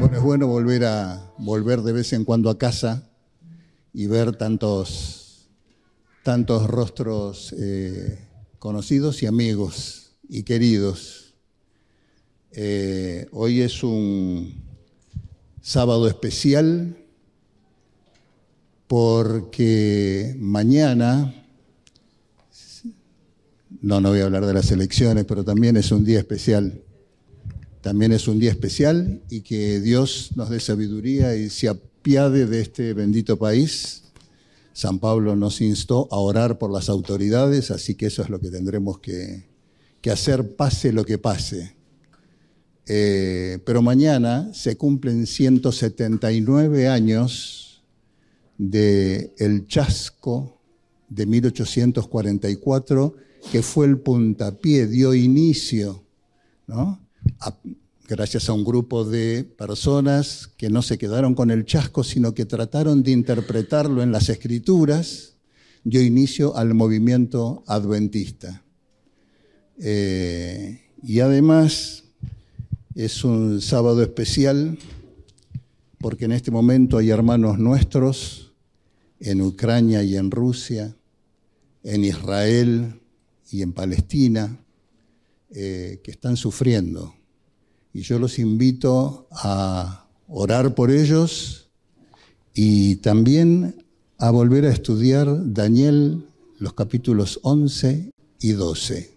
Bueno, es bueno volver a volver de vez en cuando a casa y ver tantos, tantos rostros eh, conocidos y amigos y queridos. Eh, hoy es un sábado especial porque mañana, no, no voy a hablar de las elecciones, pero también es un día especial también es un día especial y que Dios nos dé sabiduría y se apiade de este bendito país. San Pablo nos instó a orar por las autoridades, así que eso es lo que tendremos que, hacer, pase lo que pase. Eh, pero mañana se cumplen 179 años del el chasco de 1844, que fue el puntapié, dio inicio ¿no? Gracias a un grupo de personas que no se quedaron con el chasco, sino que trataron de interpretarlo en las escrituras, dio inicio al movimiento adventista. Eh, y además es un sábado especial porque en este momento hay hermanos nuestros en Ucrania y en Rusia, en Israel y en Palestina, eh, que están sufriendo y yo los invito a orar por ellos y también a volver a estudiar Daniel los capítulos 11 y 12.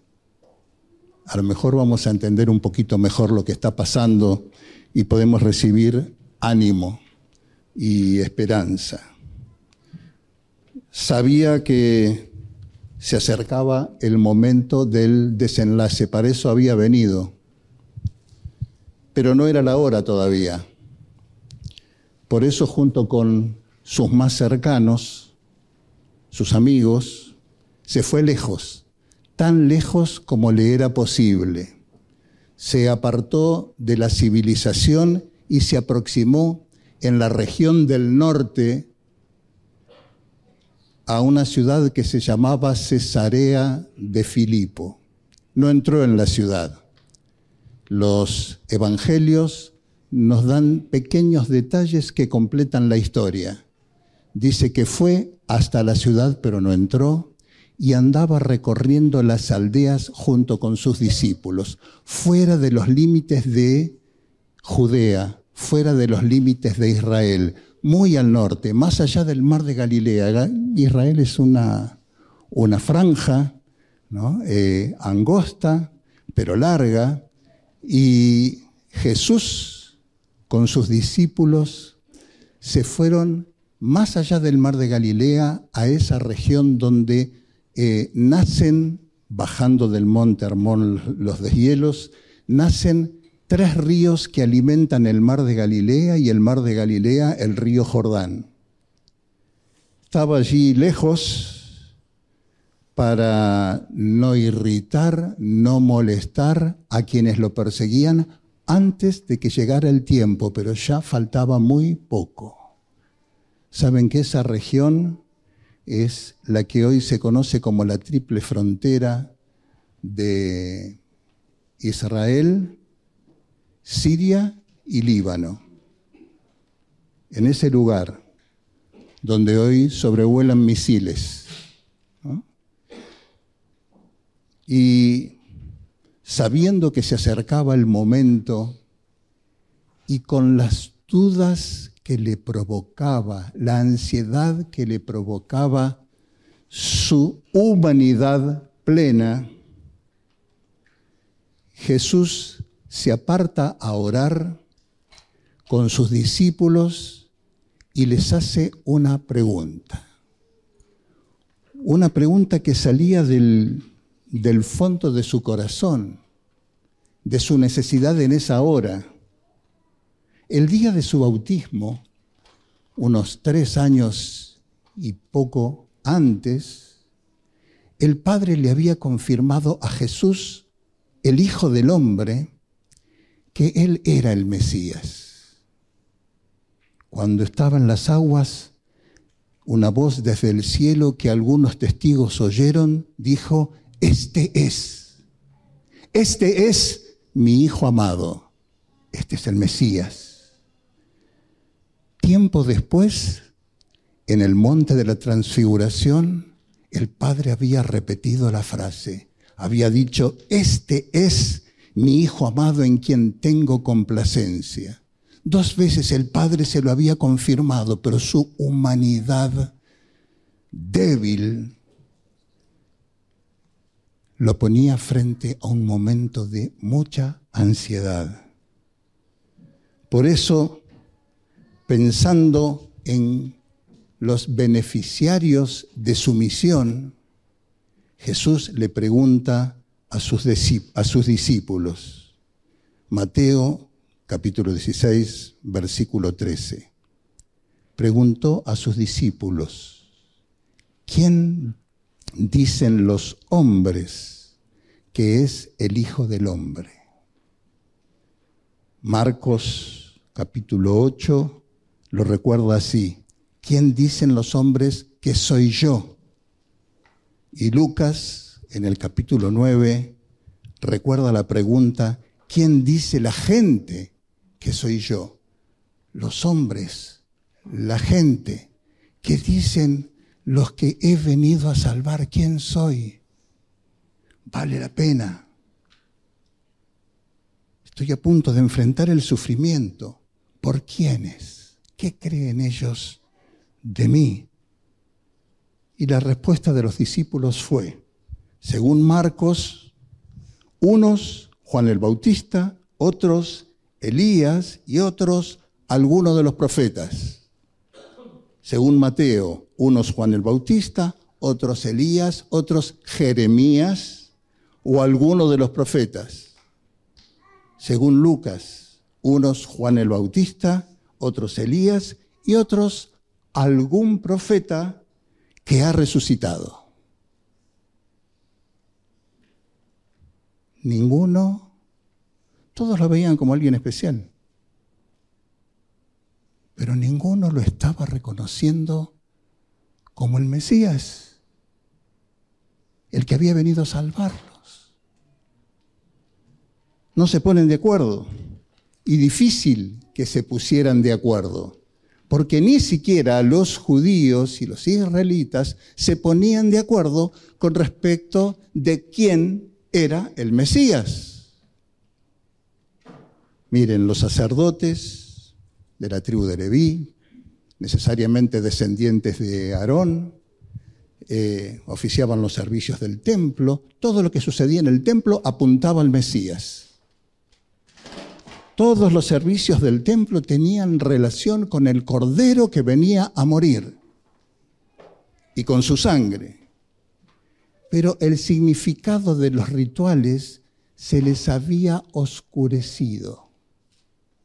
A lo mejor vamos a entender un poquito mejor lo que está pasando y podemos recibir ánimo y esperanza. Sabía que se acercaba el momento del desenlace, para eso había venido pero no era la hora todavía. Por eso junto con sus más cercanos, sus amigos, se fue lejos, tan lejos como le era posible. Se apartó de la civilización y se aproximó en la región del norte a una ciudad que se llamaba Cesarea de Filipo. No entró en la ciudad los evangelios nos dan pequeños detalles que completan la historia. Dice que fue hasta la ciudad pero no entró y andaba recorriendo las aldeas junto con sus discípulos, fuera de los límites de Judea, fuera de los límites de Israel, muy al norte, más allá del mar de Galilea. Israel es una, una franja eh, angosta, pero larga, y Jesús con sus discípulos se fueron más allá del mar de Galilea a esa región donde eh, nacen, bajando del monte Hermón los deshielos, nacen tres ríos que alimentan el mar de Galilea y el mar de Galilea el río Jordán. Estaba allí lejos, para no irritar, no molestar a quienes lo perseguían antes de que llegara el tiempo, pero ya faltaba muy poco. Saben que esa región es la que hoy se conoce como la triple frontera de Israel, Siria y Líbano. En ese lugar donde hoy sobrevuelan misiles Y sabiendo que se acercaba el momento y con las dudas que le provocaba, la ansiedad que le provocaba su humanidad plena, Jesús se aparta a orar con sus discípulos y les hace una pregunta. Una pregunta que salía del del fondo de su corazón, de su necesidad en esa hora. El día de su bautismo, unos tres años y poco antes, el Padre le había confirmado a Jesús, el Hijo del Hombre, que Él era el Mesías. Cuando estaba en las aguas, una voz desde el cielo que algunos testigos oyeron dijo, este es, este es mi Hijo amado, este es el Mesías. Tiempo después, en el monte de la transfiguración, el Padre había repetido la frase, había dicho, este es mi Hijo amado en quien tengo complacencia. Dos veces el Padre se lo había confirmado, pero su humanidad débil lo ponía frente a un momento de mucha ansiedad. Por eso, pensando en los beneficiarios de su misión, Jesús le pregunta a sus, discípulos, Mateo capítulo 16, versículo 13, preguntó a sus discípulos, ¿quién dicen los hombres que es el Hijo del Hombre? Marcos capítulo 8 lo recuerda así, ¿quién dicen los hombres que soy yo? Y Lucas en el capítulo 9 recuerda la pregunta, ¿quién dice la gente que soy yo? Los hombres, la gente, que dicen los que he venido a salvar, ¿quién soy? Vale la pena. Estoy a punto de enfrentar el sufrimiento. ¿Por quiénes? ¿Qué creen ellos de mí? Y la respuesta de los discípulos fue, según Marcos, unos Juan el Bautista, otros Elías y otros algunos de los profetas. Según Mateo, unos Juan el Bautista, otros Elías, otros Jeremías o algunos de los profetas. Según Lucas, unos Juan el Bautista, otros Elías y otros algún profeta que ha resucitado. Ninguno, todos lo veían como alguien especial, pero ninguno lo estaba reconociendo como el Mesías, el que había venido a salvarlos. No se ponen de acuerdo y difícil que se pusieran de acuerdo porque ni siquiera los judíos y los israelitas se ponían de acuerdo con respecto de quién era el Mesías. Miren, los sacerdotes de la tribu de Leví, necesariamente descendientes de Aarón, eh, oficiaban los servicios del templo, todo lo que sucedía en el templo apuntaba al Mesías. Todos los servicios del templo tenían relación con el cordero que venía a morir y con su sangre. Pero el significado de los rituales se les había oscurecido.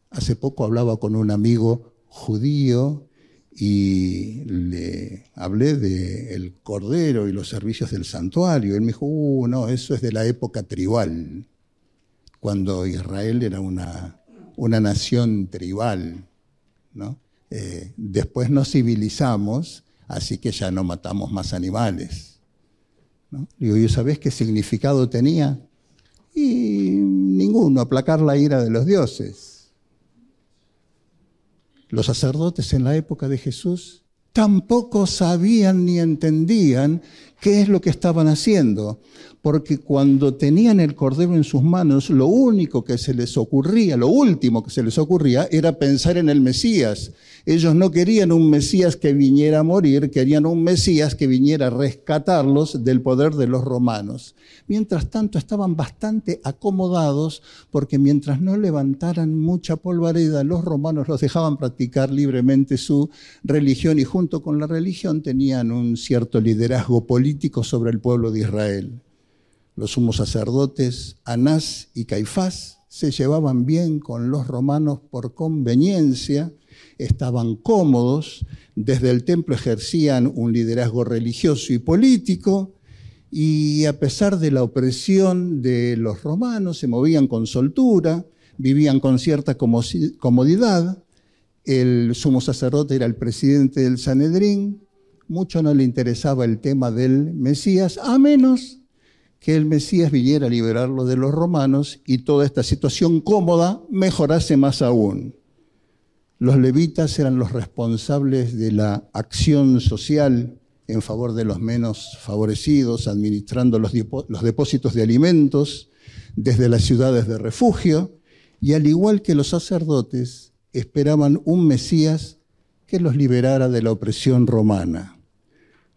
Hace poco hablaba con un amigo judío y le hablé del cordero y los servicios del santuario. Él me dijo, uh, no, eso es de la época tribal, cuando Israel era una una nación tribal. Eh, después nos civilizamos, así que ya no matamos más animales. ¿no? Digo, ¿y sabés qué significado tenía? Y ninguno, aplacar la ira de los dioses. Los sacerdotes en la época de Jesús tampoco sabían ni entendían qué es lo que estaban haciendo porque cuando tenían el cordero en sus manos, lo único que se les ocurría, lo último que se les ocurría era pensar en el Mesías. Ellos no querían un Mesías que viniera a morir, querían un Mesías que viniera a rescatarlos del poder de los romanos. Mientras tanto estaban bastante acomodados porque mientras no levantaran mucha polvareda, los romanos los dejaban practicar libremente su religión y junto con la religión tenían un cierto liderazgo político sobre el pueblo de Israel. Los sumos sacerdotes Anás y Caifás se llevaban bien con los romanos por conveniencia, estaban cómodos, desde el templo ejercían un liderazgo religioso y político, y a pesar de la opresión de los romanos, se movían con soltura, vivían con cierta comodidad. El sumo sacerdote era el presidente del Sanedrín, mucho no le interesaba el tema del Mesías, a menos que el Mesías viniera a liberarlo de los romanos y toda esta situación cómoda mejorase más aún. Los levitas eran los responsables de la acción social en favor de los menos favorecidos, administrando los, depósitos de alimentos desde las ciudades de refugio, y al igual que los sacerdotes, esperaban un Mesías que los liberara de la opresión romana.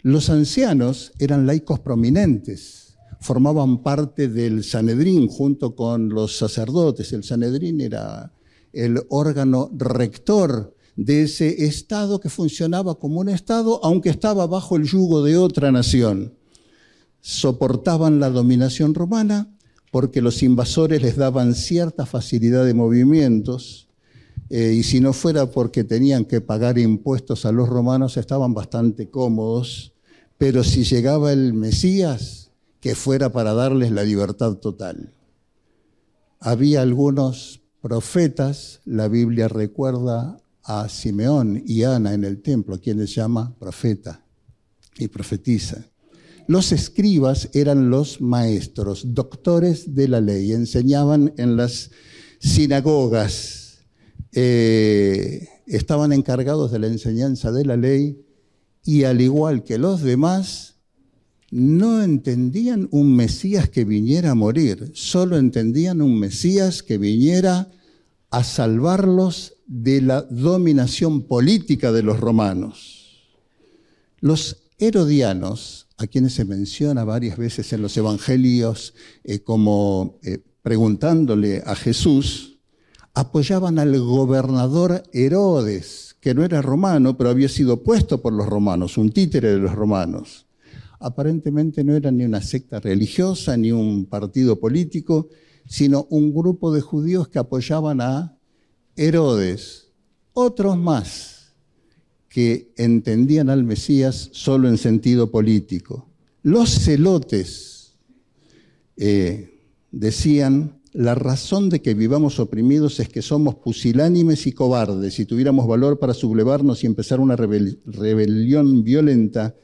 Los ancianos eran laicos prominentes, formaban parte del Sanedrín junto con los sacerdotes. El Sanedrín era el órgano rector de ese Estado que funcionaba como un Estado, aunque estaba bajo el yugo de otra nación. Soportaban la dominación romana porque los invasores les daban cierta facilidad de movimientos, eh, y si no fuera porque tenían que pagar impuestos a los romanos, estaban bastante cómodos pero si llegaba el Mesías, que fuera para darles la libertad total. Había algunos profetas, la Biblia recuerda a Simeón y Ana en el templo, quienes llama profeta y profetiza. Los escribas eran los maestros, doctores de la ley, enseñaban en las sinagogas, eh, estaban encargados de la enseñanza de la ley y al igual que los demás, no entendían un Mesías que viniera a morir, solo entendían un Mesías que viniera a salvarlos de la dominación política de los romanos. Los herodianos, a quienes se menciona varias veces en los evangelios eh, como eh, preguntándole a Jesús, apoyaban al gobernador Herodes, que no era romano, pero había sido puesto por los romanos, un títere de los romanos. Aparentemente no era ni una secta religiosa, ni un partido político, sino un grupo de judíos que apoyaban a Herodes. Otros más que entendían al Mesías solo en sentido político. Los celotes eh, decían la razón de que vivamos oprimidos es que somos pusilánimes y cobardes. Si tuviéramos valor para sublevarnos y empezar una rebelión violenta,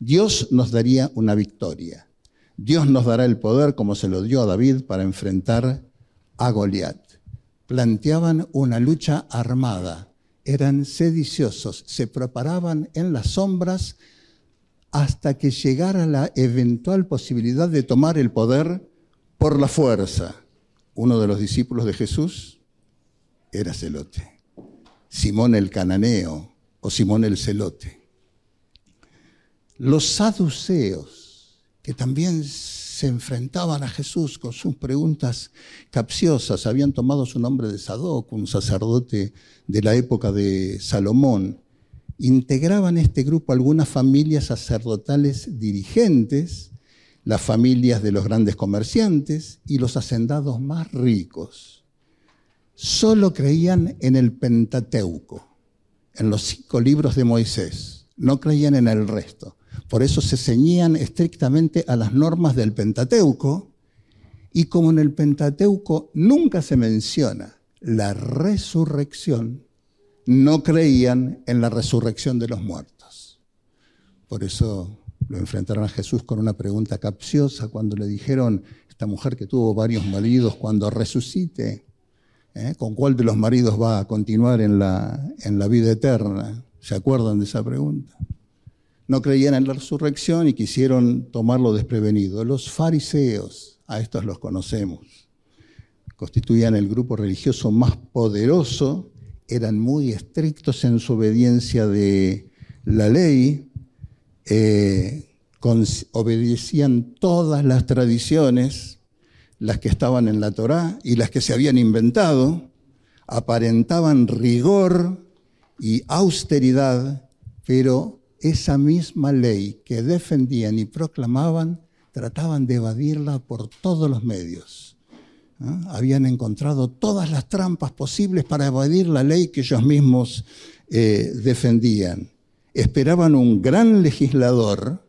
Dios nos daría una victoria. Dios nos dará el poder, como se lo dio a David, para enfrentar a Goliat. Planteaban una lucha armada, eran sediciosos, se preparaban en las sombras hasta que llegara la eventual posibilidad de tomar el poder por la fuerza uno de los discípulos de Jesús era celote. Simón el cananeo o Simón el celote. Los saduceos, que también se enfrentaban a Jesús con sus preguntas capciosas, habían tomado su nombre de Sadoc, un sacerdote de la época de Salomón, integraban este grupo algunas familias sacerdotales dirigentes las familias de los grandes comerciantes y los hacendados más ricos. Solo creían en el Pentateuco, en los cinco libros de Moisés, no creían en el resto. Por eso se ceñían estrictamente a las normas del Pentateuco y como en el Pentateuco nunca se menciona la resurrección, no creían en la resurrección de los muertos. Por eso lo enfrentaron a Jesús con una pregunta capciosa cuando le dijeron, esta mujer que tuvo varios maridos, cuando resucite, ¿eh? ¿con cuál de los maridos va a continuar en la, en la vida eterna? ¿Se acuerdan de esa pregunta? No creían en la resurrección y quisieron tomarlo desprevenido. Los fariseos, a estos los conocemos, constituían el grupo religioso más poderoso, eran muy estrictos en su obediencia de la ley, eh, obedecían todas las tradiciones, las que estaban en la Torá y las que se habían inventado, aparentaban rigor y austeridad, pero esa misma ley que defendían y proclamaban, trataban de evadirla por todos los medios. Habían encontrado todas las trampas posibles para evadir la ley que ellos mismos eh, defendían esperaban un gran legislador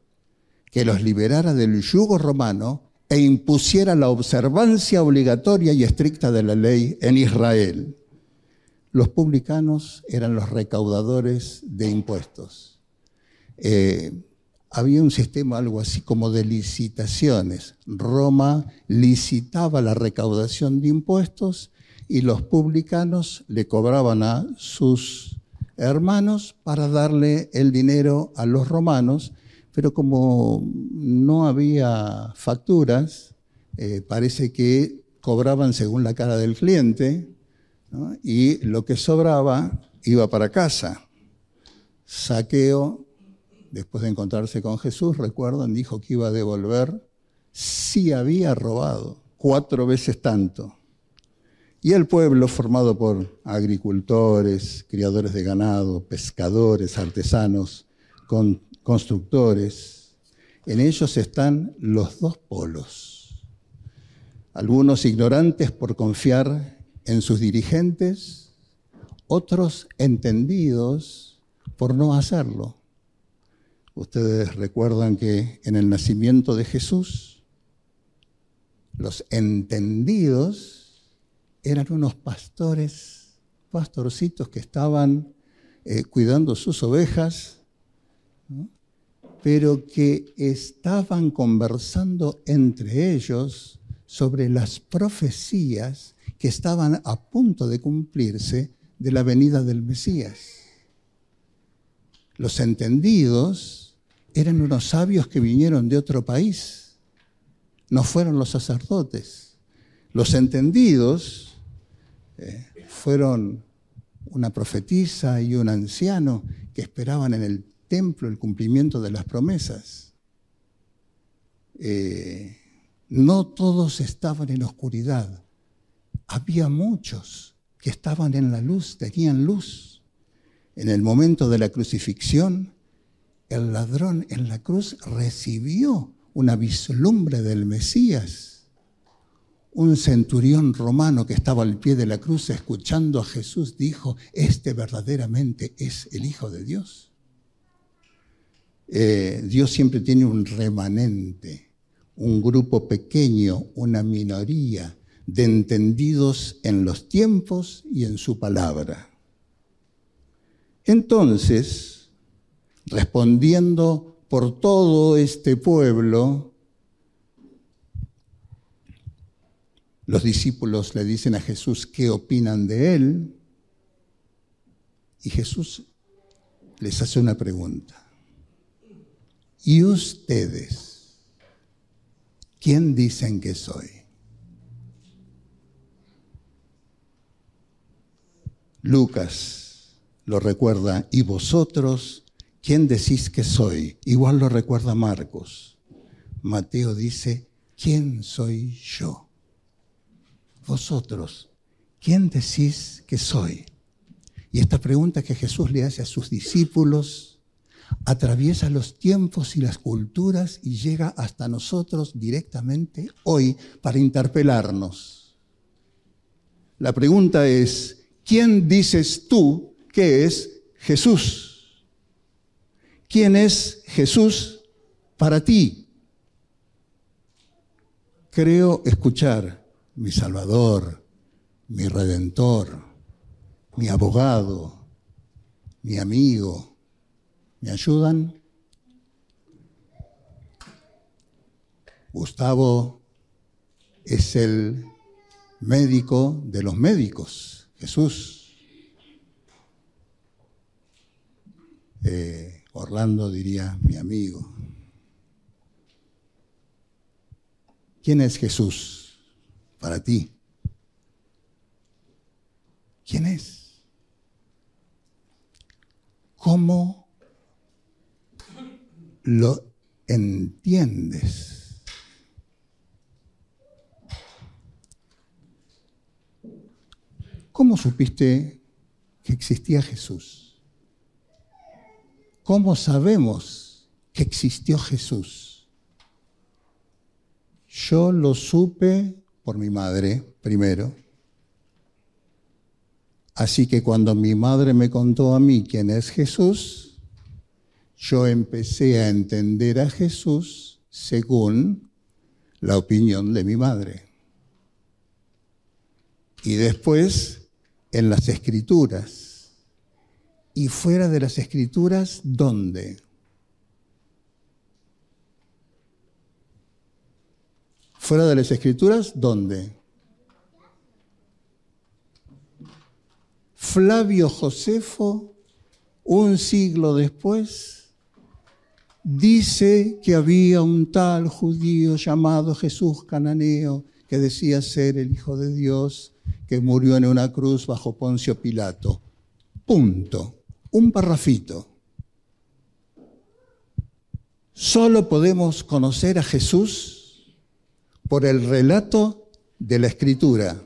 que los liberara del yugo romano e impusiera la observancia obligatoria y estricta de la ley en Israel. Los publicanos eran los recaudadores de impuestos. Eh, había un sistema algo así como de licitaciones. Roma licitaba la recaudación de impuestos y los publicanos le cobraban a sus hermanos para darle el dinero a los romanos, pero como no había facturas, eh, parece que cobraban según la cara del cliente y lo que sobraba iba para casa. Saqueo, después de encontrarse con Jesús, recuerdan, dijo que iba a devolver si había robado, cuatro veces tanto. Y el pueblo, formado por agricultores, criadores de ganado, pescadores, artesanos, constructores, en ellos están los dos polos. Algunos ignorantes por confiar en sus dirigentes, otros entendidos por no hacerlo. Ustedes recuerdan que en el nacimiento de Jesús, los entendidos eran unos pastores, pastorcitos que estaban eh, cuidando sus ovejas, pero que estaban conversando entre ellos sobre las profecías que estaban a punto de cumplirse de la venida del Mesías. Los entendidos eran unos sabios que vinieron de otro país, no fueron los sacerdotes. Los entendidos eh, fueron una profetisa y un anciano que esperaban en el templo el cumplimiento de las promesas. Eh, no todos estaban en oscuridad, había muchos que estaban en la luz, tenían luz. En el momento de la crucifixión, el ladrón en la cruz recibió una vislumbre del Mesías un centurión romano que estaba al pie de la cruz escuchando a Jesús dijo, este verdaderamente es el Hijo de Dios. Eh, Dios siempre tiene un remanente, un grupo pequeño, una minoría de entendidos en los tiempos y en su palabra. Entonces, respondiendo por todo este pueblo, Los discípulos le dicen a Jesús qué opinan de él y Jesús les hace una pregunta. ¿Y ustedes? ¿Quién dicen que soy? Lucas lo recuerda, ¿y vosotros quién decís que soy? Igual lo recuerda Marcos. Mateo dice, ¿quién soy yo? vosotros, ¿quién decís que soy? Y esta pregunta que Jesús le hace a sus discípulos atraviesa los tiempos y las culturas y llega hasta nosotros directamente hoy para interpelarnos. La pregunta es, ¿quién dices tú que es Jesús? ¿Quién es Jesús para ti? Creo escuchar mi Salvador, mi Redentor, mi abogado, mi amigo. ¿Me ayudan? Gustavo es el médico de los médicos, Jesús. Eh, Orlando diría mi amigo. ¿Quién es Jesús? para ti. ¿Quién es? ¿Cómo lo entiendes? ¿Cómo supiste que existía Jesús? ¿Cómo sabemos que existió Jesús? Yo lo supe por mi madre primero. Así que cuando mi madre me contó a mí quién es Jesús, yo empecé a entender a Jesús según la opinión de mi madre. Y después en las escrituras. Y fuera de las escrituras, ¿dónde? Fuera de las escrituras, ¿dónde? Flavio Josefo, un siglo después, dice que había un tal judío llamado Jesús Cananeo que decía ser el Hijo de Dios, que murió en una cruz bajo Poncio Pilato. Punto. Un parrafito. Solo podemos conocer a Jesús por el relato de la Escritura,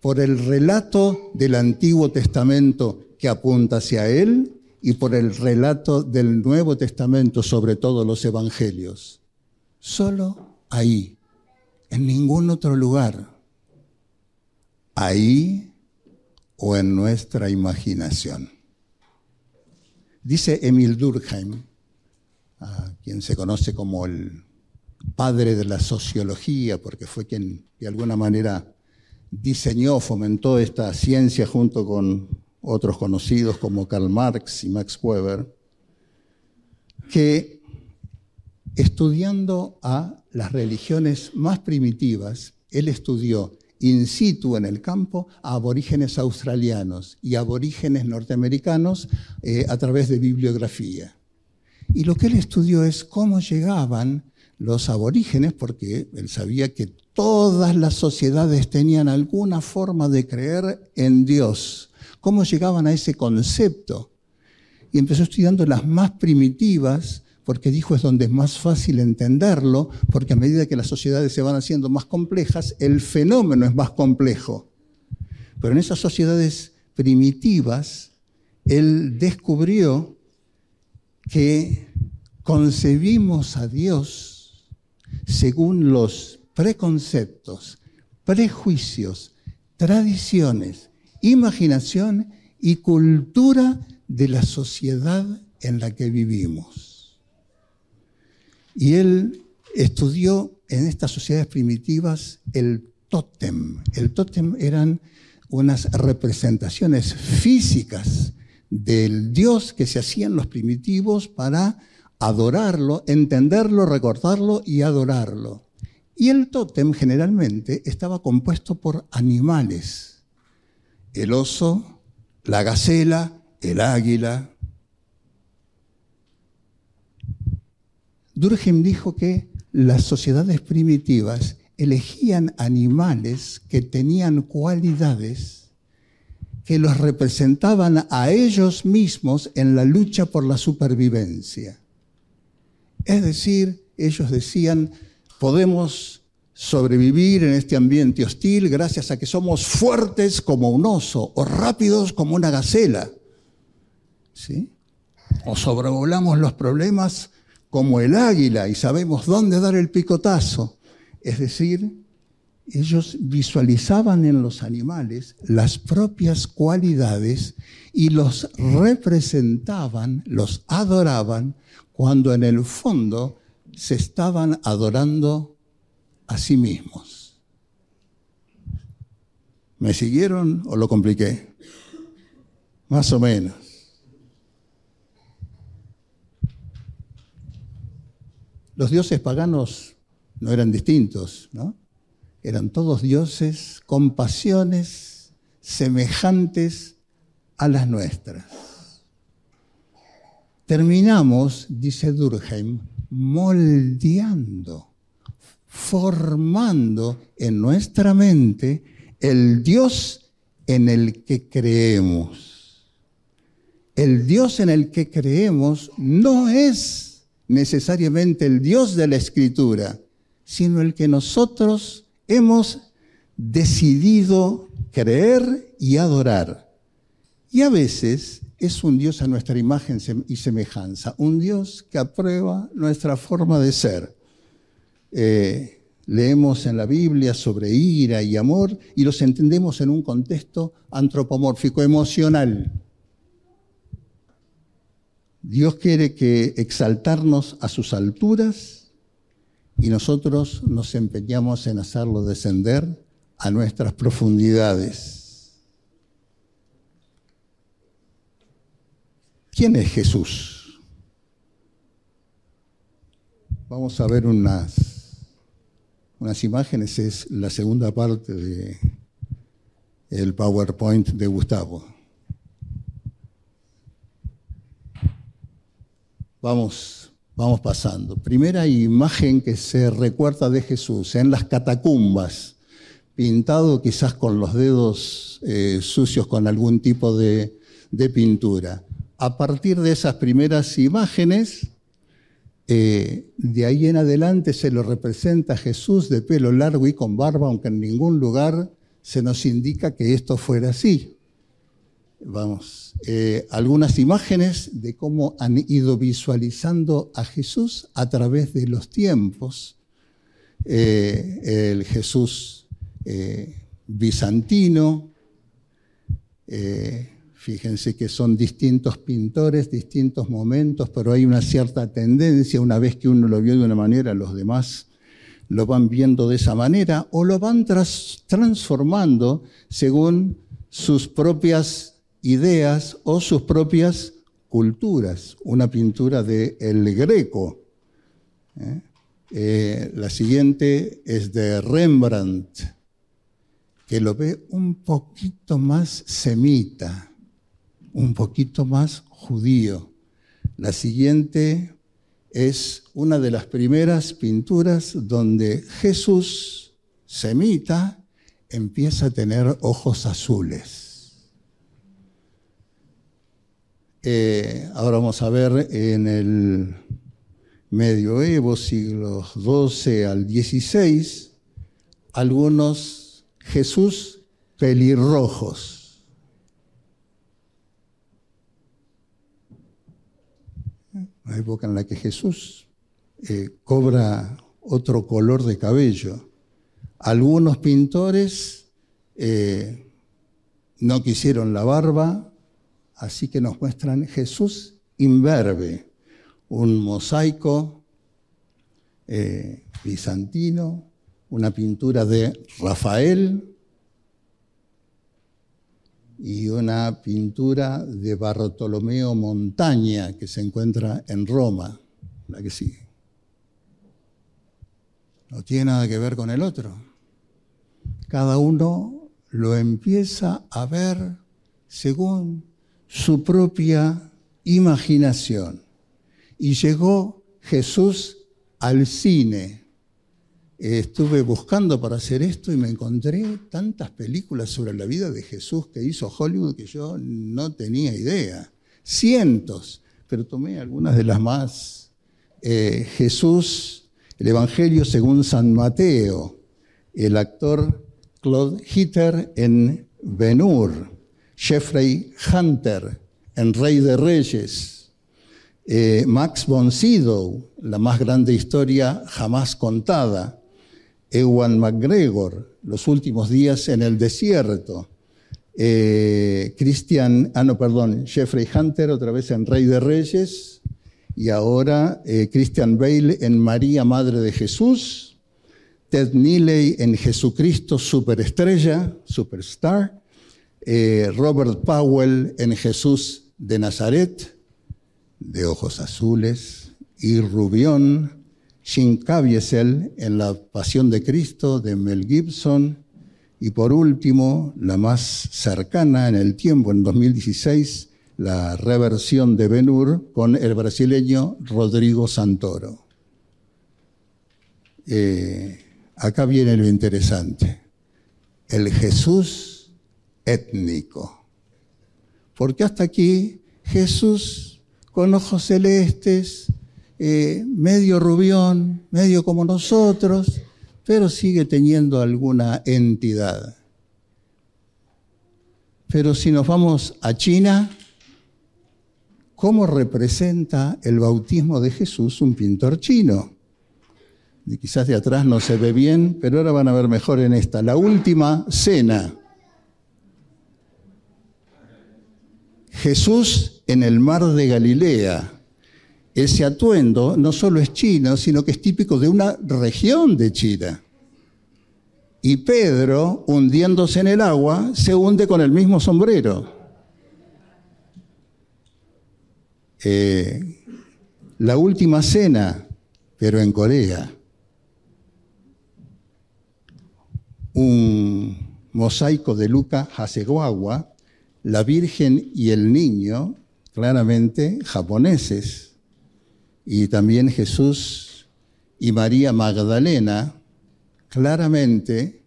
por el relato del Antiguo Testamento que apunta hacia Él y por el relato del Nuevo Testamento, sobre todo los Evangelios. Solo ahí en ningún otro lugar, ahí o en nuestra imaginación. Dice Emil Durkheim, a quien se conoce como el padre de la sociología, porque fue quien de alguna manera diseñó, fomentó esta ciencia junto con otros conocidos como Karl Marx y Max Weber, que Estudiando a las religiones más primitivas, él estudió in situ en el campo a aborígenes australianos y aborígenes norteamericanos eh, a través de bibliografía. Y lo que él estudió es cómo llegaban los aborígenes, porque él sabía que todas las sociedades tenían alguna forma de creer en Dios, cómo llegaban a ese concepto. Y empezó estudiando las más primitivas, porque dijo es donde es más fácil entenderlo, porque a medida que las sociedades se van haciendo más complejas, el fenómeno es más complejo. Pero en esas sociedades primitivas, él descubrió que concebimos a Dios según los preconceptos, prejuicios, tradiciones, imaginación y cultura de la sociedad en la que vivimos. Y él estudió en estas sociedades primitivas el tótem. El tótem eran unas representaciones físicas del Dios que se hacían los primitivos para adorarlo, entenderlo, recordarlo y adorarlo. Y el tótem generalmente estaba compuesto por animales. El oso, la gacela, el águila, Durkheim dijo que las sociedades primitivas elegían animales que tenían cualidades que los representaban a ellos mismos en la lucha por la supervivencia. Es decir, ellos decían, podemos sobrevivir en este ambiente hostil gracias a que somos fuertes como un oso o rápidos como una gacela. ¿Sí? O sobrevolamos los problemas como el águila y sabemos dónde dar el picotazo. Es decir, ellos visualizaban en los animales las propias cualidades y los representaban, los adoraban, cuando en el fondo se estaban adorando a sí mismos. ¿Me siguieron o lo compliqué? Más o menos. Los dioses paganos no eran distintos, ¿no? Eran todos dioses con pasiones semejantes a las nuestras. Terminamos, dice Durkheim, moldeando, formando en nuestra mente el Dios en el que creemos. El Dios en el que creemos no es necesariamente el Dios de la Escritura, sino el que nosotros hemos decidido creer y adorar. Y a veces es un Dios a nuestra imagen y semejanza, un Dios que aprueba nuestra forma de ser. Eh, leemos en la Biblia sobre ira y amor y los entendemos en un contexto antropomórfico, emocional. Dios quiere que exaltarnos a sus alturas y nosotros nos empeñamos en hacerlo descender a nuestras profundidades. ¿Quién es Jesús? Vamos a ver unas, unas imágenes, es la segunda parte de, el PowerPoint de Gustavo. Vamos, vamos pasando. Primera imagen que se recuerda de Jesús en las catacumbas, pintado quizás con los dedos eh, sucios con algún tipo de, de, pintura. A partir de esas primeras imágenes, eh, de ahí en adelante se lo representa Jesús de pelo largo y con barba, aunque en ningún lugar se nos indica que esto fuera así. Vamos, eh, algunas imágenes de cómo han ido visualizando a Jesús a través de los tiempos. Eh, el Jesús bizantino, Fíjense que son distintos pintores, distintos momentos, pero hay una cierta tendencia, una vez que uno lo vio de una manera, los demás lo van viendo de esa manera o lo van transformando según sus propias ideas o sus propias culturas. Una pintura de El Greco. ¿eh? Eh, la siguiente es de Rembrandt, que lo ve un poquito más semita un poquito más judío. La siguiente es una de las primeras pinturas donde Jesús, semita, empieza a tener ojos azules. Eh, ahora vamos a ver en el medioevo, siglos XII al XVI, algunos Jesús pelirrojos una época en la que Jesús eh, cobra otro color de cabello. Algunos pintores eh, no quisieron la barba, así que nos muestran Jesús imberbe, un mosaico eh, bizantino, una pintura de Rafael, y una pintura de Bartolomeo Montaña que se encuentra en Roma, la que sigue. No tiene nada que ver con el otro. Cada uno lo empieza a ver según su propia imaginación. Y llegó Jesús al cine estuve buscando para hacer esto y me encontré tantas películas sobre la vida de Jesús que hizo Hollywood que yo no tenía idea. Cientos, pero tomé algunas de las más. Eh, Jesús, el Evangelio según San Mateo, el actor Claude Hitter en Ben Hur, Jeffrey Hunter en Rey de Reyes, eh, Max von Sydow, la más grande historia jamás contada, Ewan McGregor, Los últimos días en el desierto. Eh, Christian, ah no, perdón, Jeffrey Hunter otra vez en Rey de Reyes. Y ahora eh, Christian Bale en María, Madre de Jesús, Ted Neely en Jesucristo Superestrella, Superstar, eh, Robert Powell en Jesús de Nazaret, de ojos azules, y Rubión Jim Caviezel en La Pasión de Cristo de Mel Gibson y por último, la más cercana en el tiempo, en 2016, la reversión de Ben Hur con el brasileño Rodrigo Santoro. Eh, acá viene lo interesante, el Jesús étnico. Porque hasta aquí Jesús con ojos celestes, eh, medio rubión, medio como nosotros, pero sigue teniendo alguna entidad. Pero si nos vamos a China, ¿cómo representa el bautismo de Jesús un pintor chino? Y quizás de atrás no se ve bien, pero ahora van a ver mejor en esta. La última cena. Jesús en el mar de Galilea ese atuendo no solo es chino, sino que es típico de una región de China. Y Pedro, hundiéndose en el agua, se hunde con el mismo sombrero. Eh, la última cena, pero en Corea. Un mosaico de Luca Hasegawa, la Virgen y el Niño, claramente japoneses, y también Jesús y María Magdalena, claramente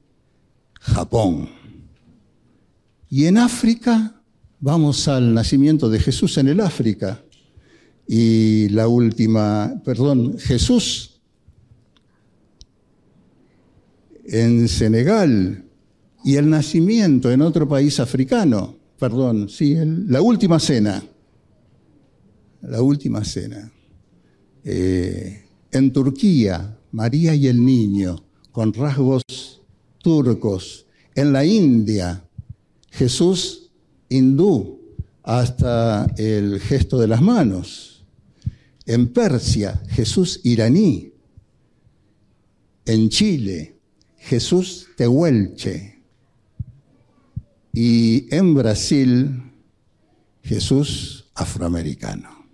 Japón. Y en África, vamos al nacimiento de Jesús en el África. Y la última, perdón, Jesús en Senegal y el nacimiento en otro país africano, perdón, sí, la última cena, la última cena. Eh, en Turquía, María y el niño, con rasgos turcos. En la India, Jesús hindú, hasta el gesto de las manos. En Persia, Jesús iraní. En Chile, Jesús tehuelche. Y en Brasil, Jesús afroamericano.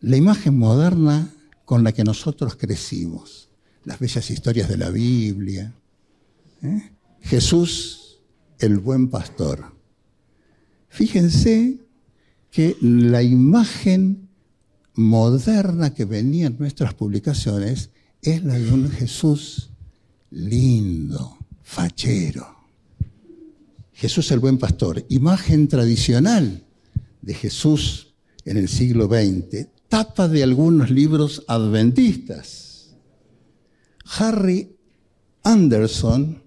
La imagen moderna con la que nosotros crecimos, las bellas historias de la Biblia. ¿eh? Jesús, el buen pastor. Fíjense que la imagen moderna que venía en nuestras publicaciones es la de un Jesús lindo, fachero. Jesús el buen pastor, imagen tradicional de Jesús en el siglo XX, tapa de algunos libros adventistas. Harry Anderson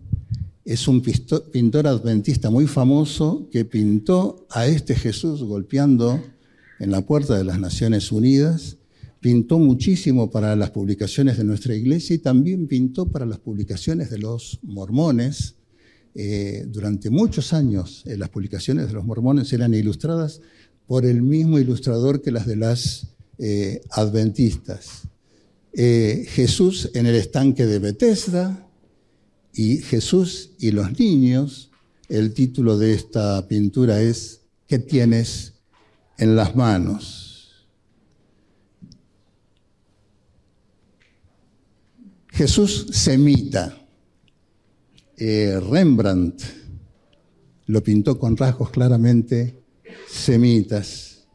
es un pintor adventista muy famoso que pintó a este Jesús golpeando en la puerta de las Naciones Unidas, pintó muchísimo para las publicaciones de nuestra iglesia y también pintó para las publicaciones de los mormones. Eh, durante muchos años eh, las publicaciones de los mormones eran ilustradas por el mismo ilustrador que las de las eh, adventistas. Jesús en el estanque de Bethesda, y Jesús y los niños, el título de esta pintura es ¿Qué tienes en las manos? Jesús semita. Eh, Rembrandt lo pintó con rasgos claramente semitas.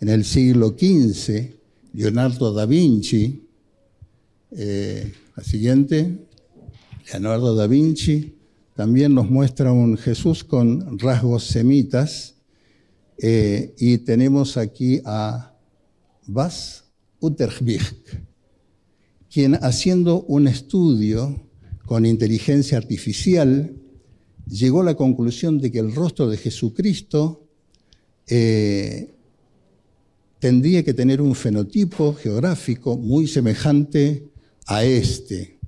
En el siglo XV, Leonardo da Vinci, eh, la siguiente, Leonardo da Vinci también nos muestra un Jesús con rasgos semitas eh, y tenemos aquí a Bas Utterwijk, quien haciendo un estudio con inteligencia artificial llegó a la conclusión de que el rostro de Jesucristo eh, tendría que tener un fenotipo geográfico muy semejante a este,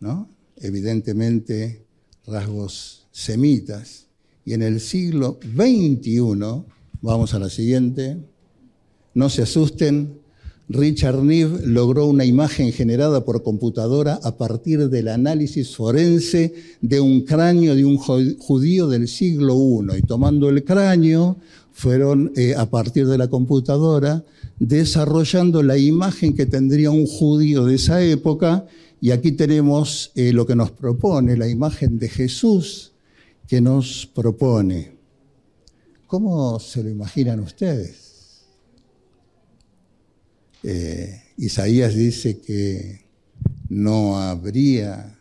¿no? evidentemente rasgos semitas. Y en el siglo XXI, vamos a la siguiente, no se asusten, Richard Neve logró una imagen generada por computadora a partir del análisis forense de un cráneo de un judío del siglo I. Y tomando el cráneo, fueron eh, a partir de la computadora desarrollando la imagen que tendría un judío de esa época y aquí tenemos eh, lo que nos propone, la imagen de Jesús que nos propone. ¿Cómo se lo imaginan ustedes? Eh, Isaías dice que no habría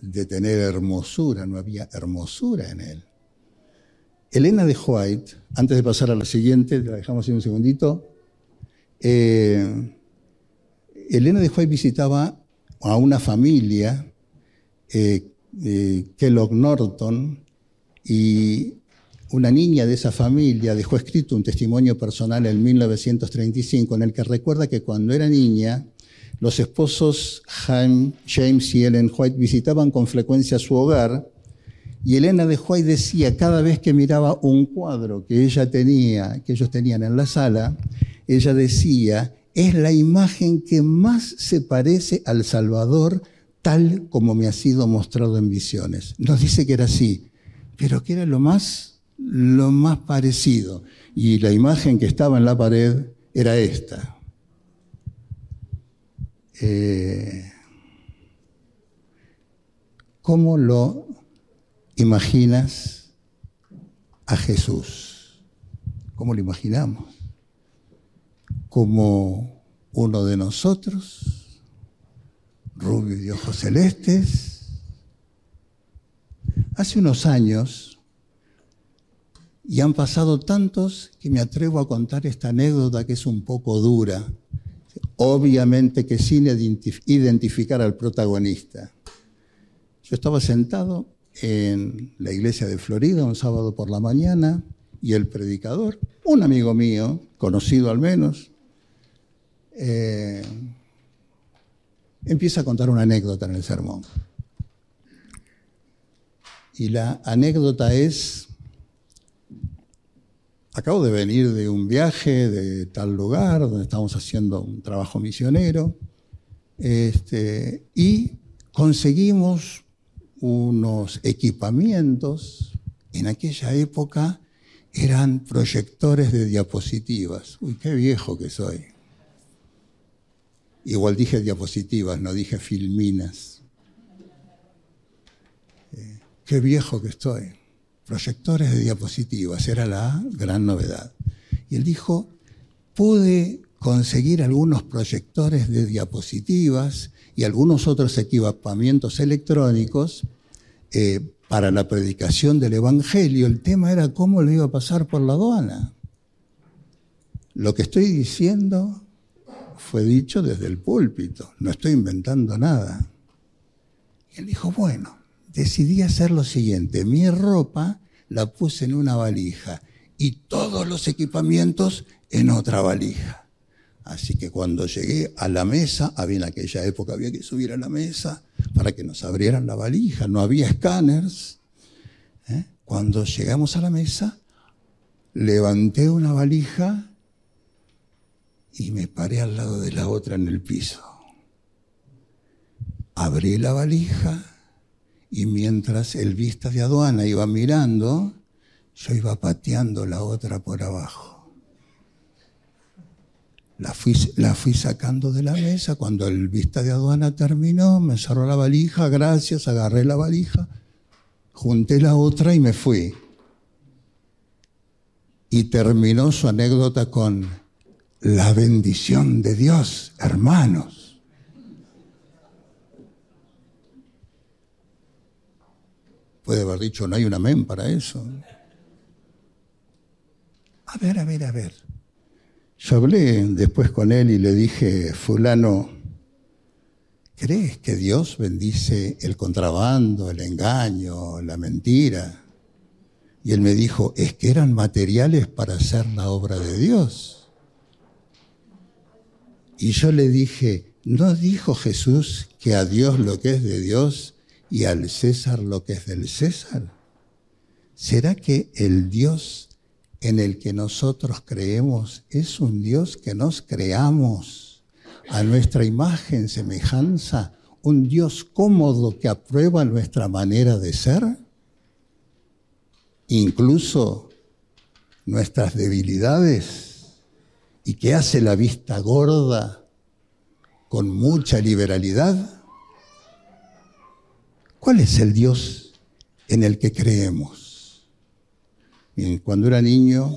de tener hermosura, no había hermosura en él. Elena de White, antes de pasar a la siguiente, la dejamos en un segundito. Eh, Elena de White visitaba a una familia, eh, Kellogg Norton, y una niña de esa familia dejó escrito un testimonio personal en 1935 en el que recuerda que cuando era niña, los esposos James y Ellen White visitaban con frecuencia su hogar y Elena de White decía cada vez que miraba un cuadro que ella tenía, que ellos tenían en la sala, ella decía, es la imagen que más se parece al Salvador tal como me ha sido mostrado en visiones. Nos dice que era así, pero que era lo más, lo más parecido. Y la imagen que estaba en la pared era esta. Eh, ¿Cómo lo imaginas a Jesús? ¿Cómo lo imaginamos? Como uno de nosotros, rubio y ojos celestes. Hace unos años, y han pasado tantos que me atrevo a contar esta anécdota que es un poco dura, obviamente que sin identificar al protagonista. Yo estaba sentado en la iglesia de Florida un sábado por la mañana y el predicador, un amigo mío, conocido al menos, eh, empieza a contar una anécdota en el sermón. Y la anécdota es, acabo de venir de un viaje de tal lugar donde estamos haciendo un trabajo misionero, este, y conseguimos unos equipamientos, en aquella época eran proyectores de diapositivas. Uy, qué viejo que soy. Igual dije diapositivas, no dije filminas. Eh, qué viejo que estoy. Proyectores de diapositivas, era la gran novedad. Y él dijo, pude conseguir algunos proyectores de diapositivas y algunos otros equipamientos electrónicos eh, para la predicación del Evangelio. El tema era cómo le iba a pasar por la aduana. Lo que estoy diciendo fue dicho desde el púlpito, no estoy inventando nada. Y él dijo, bueno, decidí hacer lo siguiente, mi ropa la puse en una valija y todos los equipamientos en otra valija. Así que cuando llegué a la mesa, había en aquella época había que subir a la mesa para que nos abrieran la valija, no había escáneres. ¿eh? Cuando llegamos a la mesa, levanté una valija y me paré al lado de la otra en el piso. Abrí la valija y mientras el vista de aduana iba mirando, yo iba pateando la otra por abajo. La fui, la fui, sacando de la mesa. Cuando el vista de aduana terminó, me cerró la valija, gracias, agarré la valija, junté la otra y me fui. Y terminó su anécdota con, la bendición de Dios, hermanos. Puede haber dicho, no hay un amén para eso. A ver, a ver, a ver. Yo hablé después con él y le dije, fulano, ¿crees que Dios bendice el contrabando, el engaño, la mentira? Y él me dijo, es que eran materiales para hacer la obra de Dios. Y yo le dije, ¿no dijo Jesús que a Dios lo que es de Dios y al César lo que es del César? ¿Será que el Dios en el que nosotros creemos es un Dios que nos creamos a nuestra imagen, semejanza, un Dios cómodo que aprueba nuestra manera de ser? Incluso nuestras debilidades y que hace la vista gorda con mucha liberalidad? ¿Cuál es el Dios en el que creemos? cuando era niño,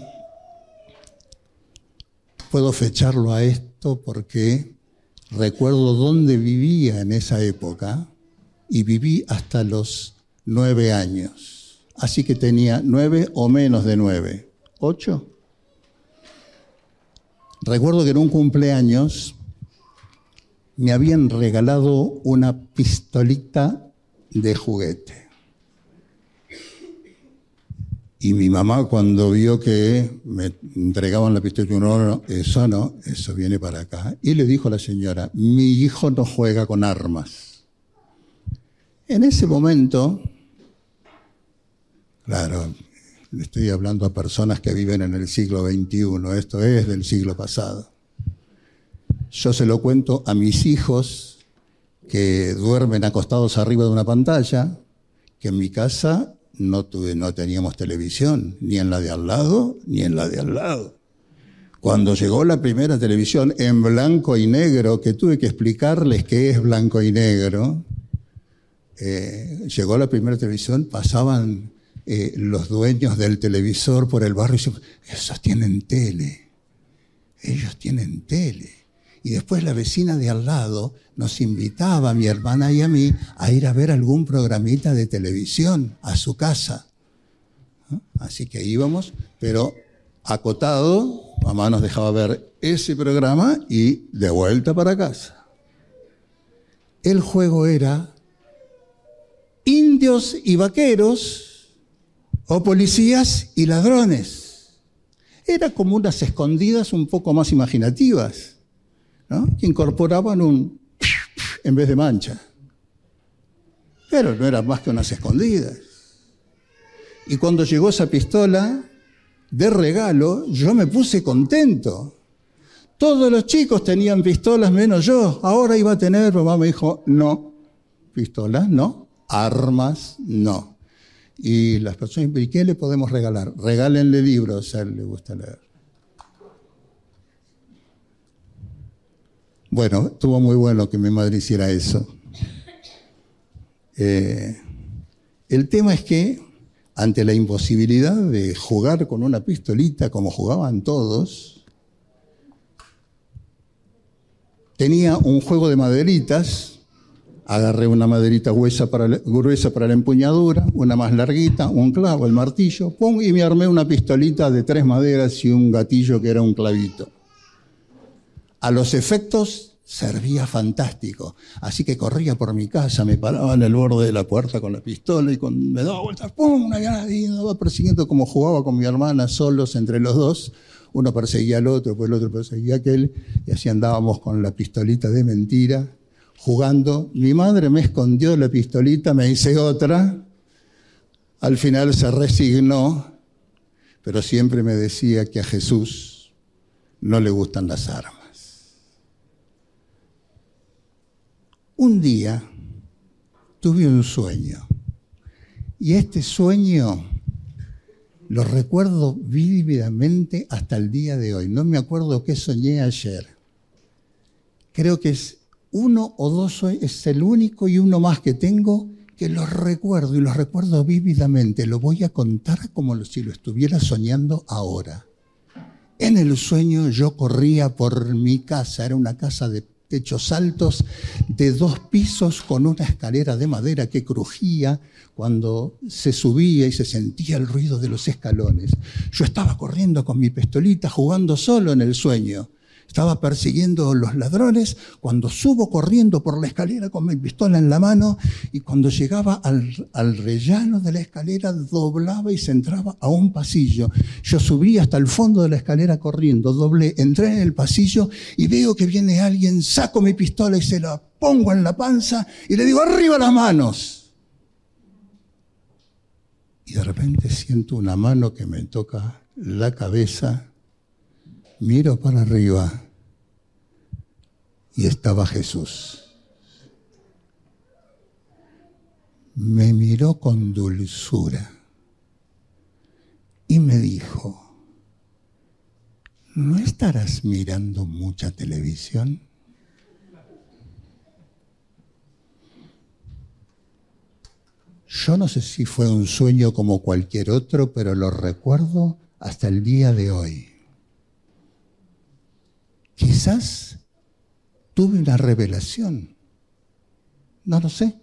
puedo fecharlo a esto porque recuerdo dónde vivía en esa época y viví hasta los nueve años. Así que tenía nueve o menos de nueve. ¿Ocho? Recuerdo que en un cumpleaños me habían regalado una pistolita de juguete. Y mi mamá cuando vio que me entregaban la pistola, no, no, eso no, eso viene para acá. Y le dijo a la señora, mi hijo no juega con armas. En ese momento, claro, le estoy hablando a personas que viven en el siglo XXI, esto es del siglo pasado. Yo se lo cuento a mis hijos que duermen acostados arriba de una pantalla, que en mi casa no, tuve, no teníamos televisión, ni en la de al lado, ni en la de al lado. Cuando llegó la primera televisión en blanco y negro, que tuve que explicarles qué es blanco y negro, eh, llegó la primera televisión, pasaban eh, los dueños del televisor por el barrio y decían, esos tienen tele, ellos tienen tele. Y después la vecina de al lado nos invitaba, a mi hermana y a mí, a ir a ver algún programita de televisión a su casa. Así que íbamos, pero acotado, mamá nos dejaba ver ese programa y de vuelta para casa. El juego era indios y vaqueros o policías y ladrones. Era como unas escondidas un poco más imaginativas, que incorporaban un en vez de mancha. Pero no eran más que unas escondidas. Y cuando llegó esa pistola de regalo, yo me puse contento. Todos los chicos tenían pistolas menos yo. Ahora iba a tener, mamá me dijo, no, pistolas no, armas no. Y las personas, ¿y qué le podemos regalar? Regálenle libros, a él le gusta leer. Bueno, estuvo muy bueno que mi madre hiciera eso. Eh, el tema es que ante la imposibilidad de jugar con una pistolita como jugaban todos, tenía un juego de maderitas, agarré una maderita gruesa para, la, gruesa para la empuñadura, una más larguita, un clavo, el martillo, pum, y me armé una pistolita de tres maderas y un gatillo que era un clavito. A los efectos servía fantástico. Así que corría por mi casa, me paraba en el borde de la puerta con la pistola y cuando me daba vueltas, ¡pum! Una granada y me persiguiendo como jugaba con mi hermana solos entre los dos. Uno perseguía al otro, pues el otro perseguía a aquel, y así andábamos con la pistolita de mentira, jugando. Mi madre me escondió la pistolita, me hice otra. Al final se resignó, pero siempre me decía que a Jesús no le gustan las armas. Un día tuve un sueño y este sueño lo recuerdo vívidamente hasta el día de hoy. No me acuerdo qué soñé ayer. Creo que es uno o dos es el único y uno más que tengo que los recuerdo y los recuerdo vívidamente. Lo voy a contar como si lo estuviera soñando ahora. En el sueño yo corría por mi casa, era una casa de techos altos de dos pisos con una escalera de madera que crujía cuando se subía y se sentía el ruido de los escalones. Yo estaba corriendo con mi pistolita jugando solo en el sueño. Estaba persiguiendo a los ladrones cuando subo corriendo por la escalera con mi pistola en la mano y cuando llegaba al, al rellano de la escalera doblaba y se entraba a un pasillo. Yo subí hasta el fondo de la escalera corriendo, doblé, entré en el pasillo y veo que viene alguien, saco mi pistola y se la pongo en la panza y le digo, arriba las manos. Y de repente siento una mano que me toca la cabeza miro para arriba y estaba Jesús. Me miró con dulzura y me dijo, ¿no estarás mirando mucha televisión? Yo no sé si fue un sueño como cualquier otro, pero lo recuerdo hasta el día de hoy. Quizás tuve una revelación. No lo sé.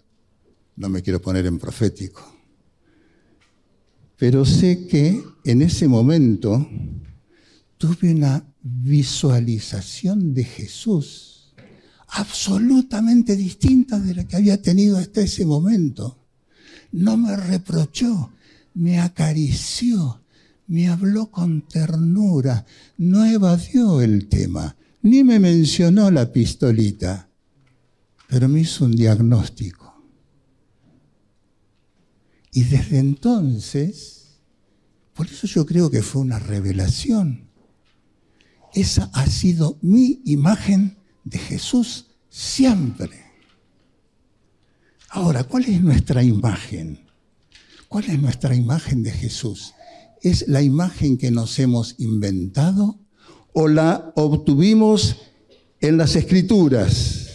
No me quiero poner en profético. Pero sé que en ese momento tuve una visualización de Jesús absolutamente distinta de la que había tenido hasta ese momento. No me reprochó, me acarició, me habló con ternura, no evadió el tema, ni me mencionó la pistolita, pero me hizo un diagnóstico. Y desde entonces, por eso yo creo que fue una revelación. Esa ha sido mi imagen de Jesús siempre. Ahora, ¿cuál es nuestra imagen? ¿Cuál es nuestra imagen de Jesús? ¿Es la imagen que nos hemos inventado o la obtuvimos en las escrituras?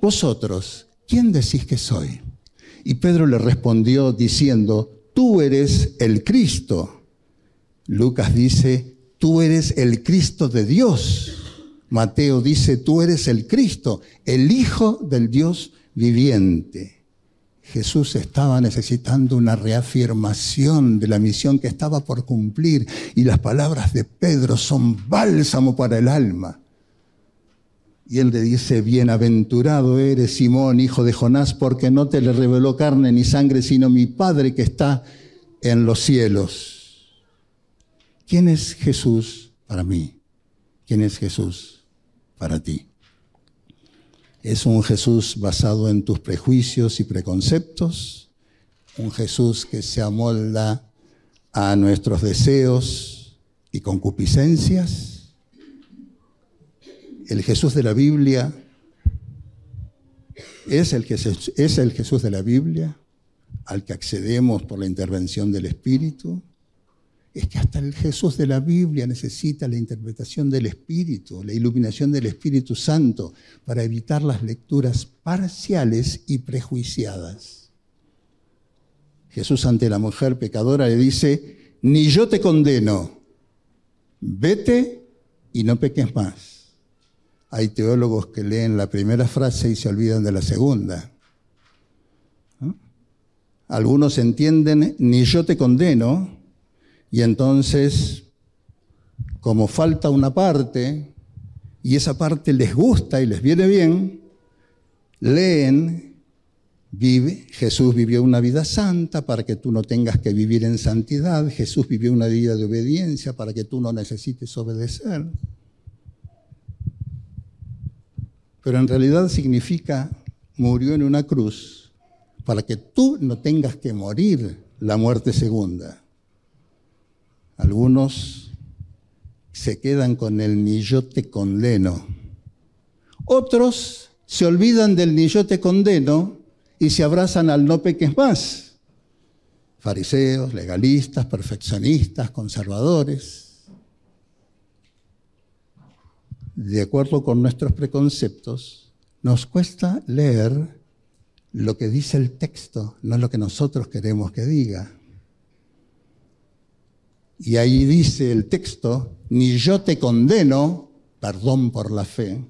Vosotros, ¿quién decís que soy? Y Pedro le respondió diciendo, tú eres el Cristo. Lucas dice, tú eres el Cristo de Dios. Mateo dice, tú eres el Cristo, el Hijo del Dios viviente. Jesús estaba necesitando una reafirmación de la misión que estaba por cumplir y las palabras de Pedro son bálsamo para el alma. Y él le dice, bienaventurado eres Simón, hijo de Jonás, porque no te le reveló carne ni sangre, sino mi Padre que está en los cielos. ¿Quién es Jesús para mí? ¿Quién es Jesús para ti? ¿Es un Jesús basado en tus prejuicios y preconceptos? ¿Un Jesús que se amolda a nuestros deseos y concupiscencias? el Jesús de la Biblia es el, que es el Jesús de la Biblia al que accedemos por la intervención del Espíritu. Es que hasta el Jesús de la Biblia necesita la interpretación del Espíritu, la iluminación del Espíritu Santo para evitar las lecturas parciales y prejuiciadas. Jesús ante la mujer pecadora le dice, ni yo te condeno, vete y no peques más. Hay teólogos que leen la primera frase y se olvidan de la segunda. Algunos entienden, ni yo te condeno, y entonces, como falta una parte, y esa parte les gusta y les viene bien, leen, vive, Jesús vivió una vida santa para que tú no tengas que vivir en santidad, Jesús vivió una vida de obediencia para que tú no necesites obedecer. pero en realidad significa murió en una cruz para que tú no tengas que morir la muerte segunda. Algunos se quedan con el ni yo te condeno. Otros se olvidan del ni yo te condeno y se abrazan al no peques más. Fariseos, legalistas, perfeccionistas, conservadores. de acuerdo con nuestros preconceptos, nos cuesta leer lo que dice el texto, no lo que nosotros queremos que diga. Y ahí dice el texto, ni yo te condeno, perdón por la fe,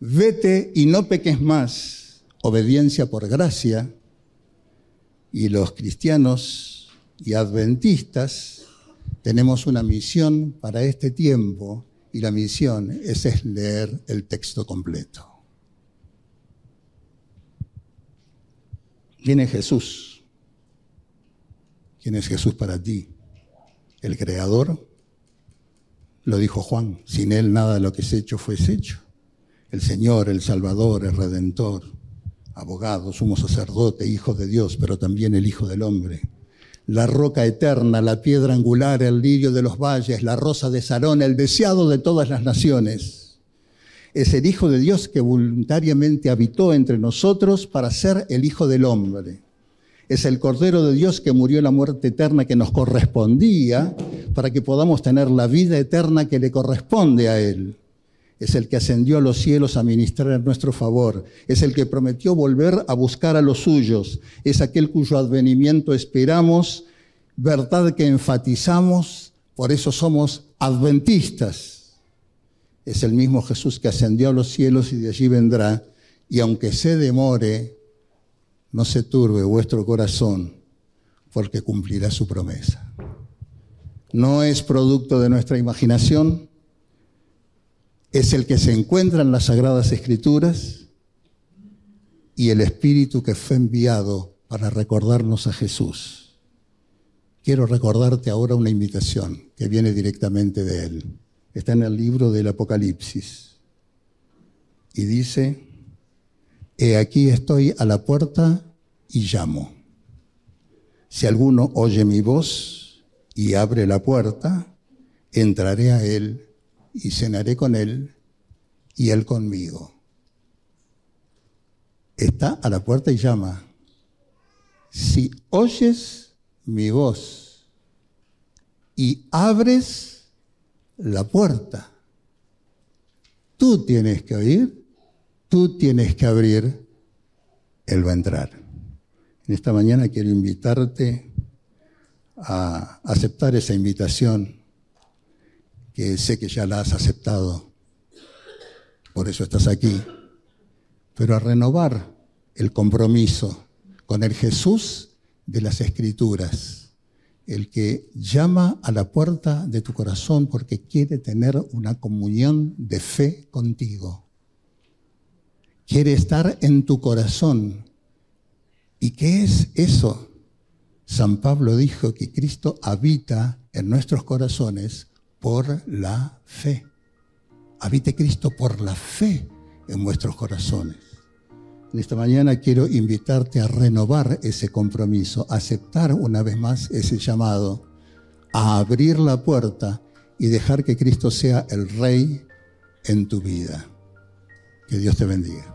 vete y no peques más, obediencia por gracia. Y los cristianos y adventistas tenemos una misión para este tiempo y la misión es, leer el texto completo. ¿Quién es Jesús? ¿Quién es Jesús para ti? ¿El Creador? Lo dijo Juan, sin Él nada de lo que es hecho fue hecho. El Señor, el Salvador, el Redentor, abogado, sumo sacerdote, Hijo de Dios, pero también el Hijo del Hombre la roca eterna, la piedra angular, el lirio de los valles, la rosa de Sarón, el deseado de todas las naciones. Es el Hijo de Dios que voluntariamente habitó entre nosotros para ser el Hijo del Hombre. Es el Cordero de Dios que murió la muerte eterna que nos correspondía para que podamos tener la vida eterna que le corresponde a Él. Es el que ascendió a los cielos a ministrar en nuestro favor, es el que prometió volver a buscar a los suyos, es aquel cuyo advenimiento esperamos, verdad que enfatizamos, por eso somos adventistas. Es el mismo Jesús que ascendió a los cielos y de allí vendrá, y aunque se demore, no se turbe vuestro corazón, porque cumplirá su promesa. No es producto de nuestra imaginación, es el que se encuentra en las Sagradas Escrituras y el Espíritu que fue enviado para recordarnos a Jesús. Quiero recordarte ahora una invitación que viene directamente de Él. Está en el libro del Apocalipsis. Y dice, He aquí estoy a la puerta y llamo. Si alguno oye mi voz y abre la puerta, entraré a Él y cenaré con él y él conmigo. Está a la puerta y llama. Si oyes mi voz y abres la puerta, tú tienes que oír, tú tienes que abrir Él va a entrar. En esta mañana quiero invitarte a aceptar esa invitación, que sé que ya la has aceptado, por eso estás aquí, pero a renovar el compromiso con el Jesús de las Escrituras, el que llama a la puerta de tu corazón porque quiere tener una comunión de fe contigo. Quiere estar en tu corazón. ¿Y qué es eso? San Pablo dijo que Cristo habita en nuestros corazones por la fe. Habite Cristo por la fe en vuestros corazones. En esta mañana quiero invitarte a renovar ese compromiso, a aceptar una vez más ese llamado, a abrir la puerta y dejar que Cristo sea el Rey en tu vida. Que Dios te bendiga.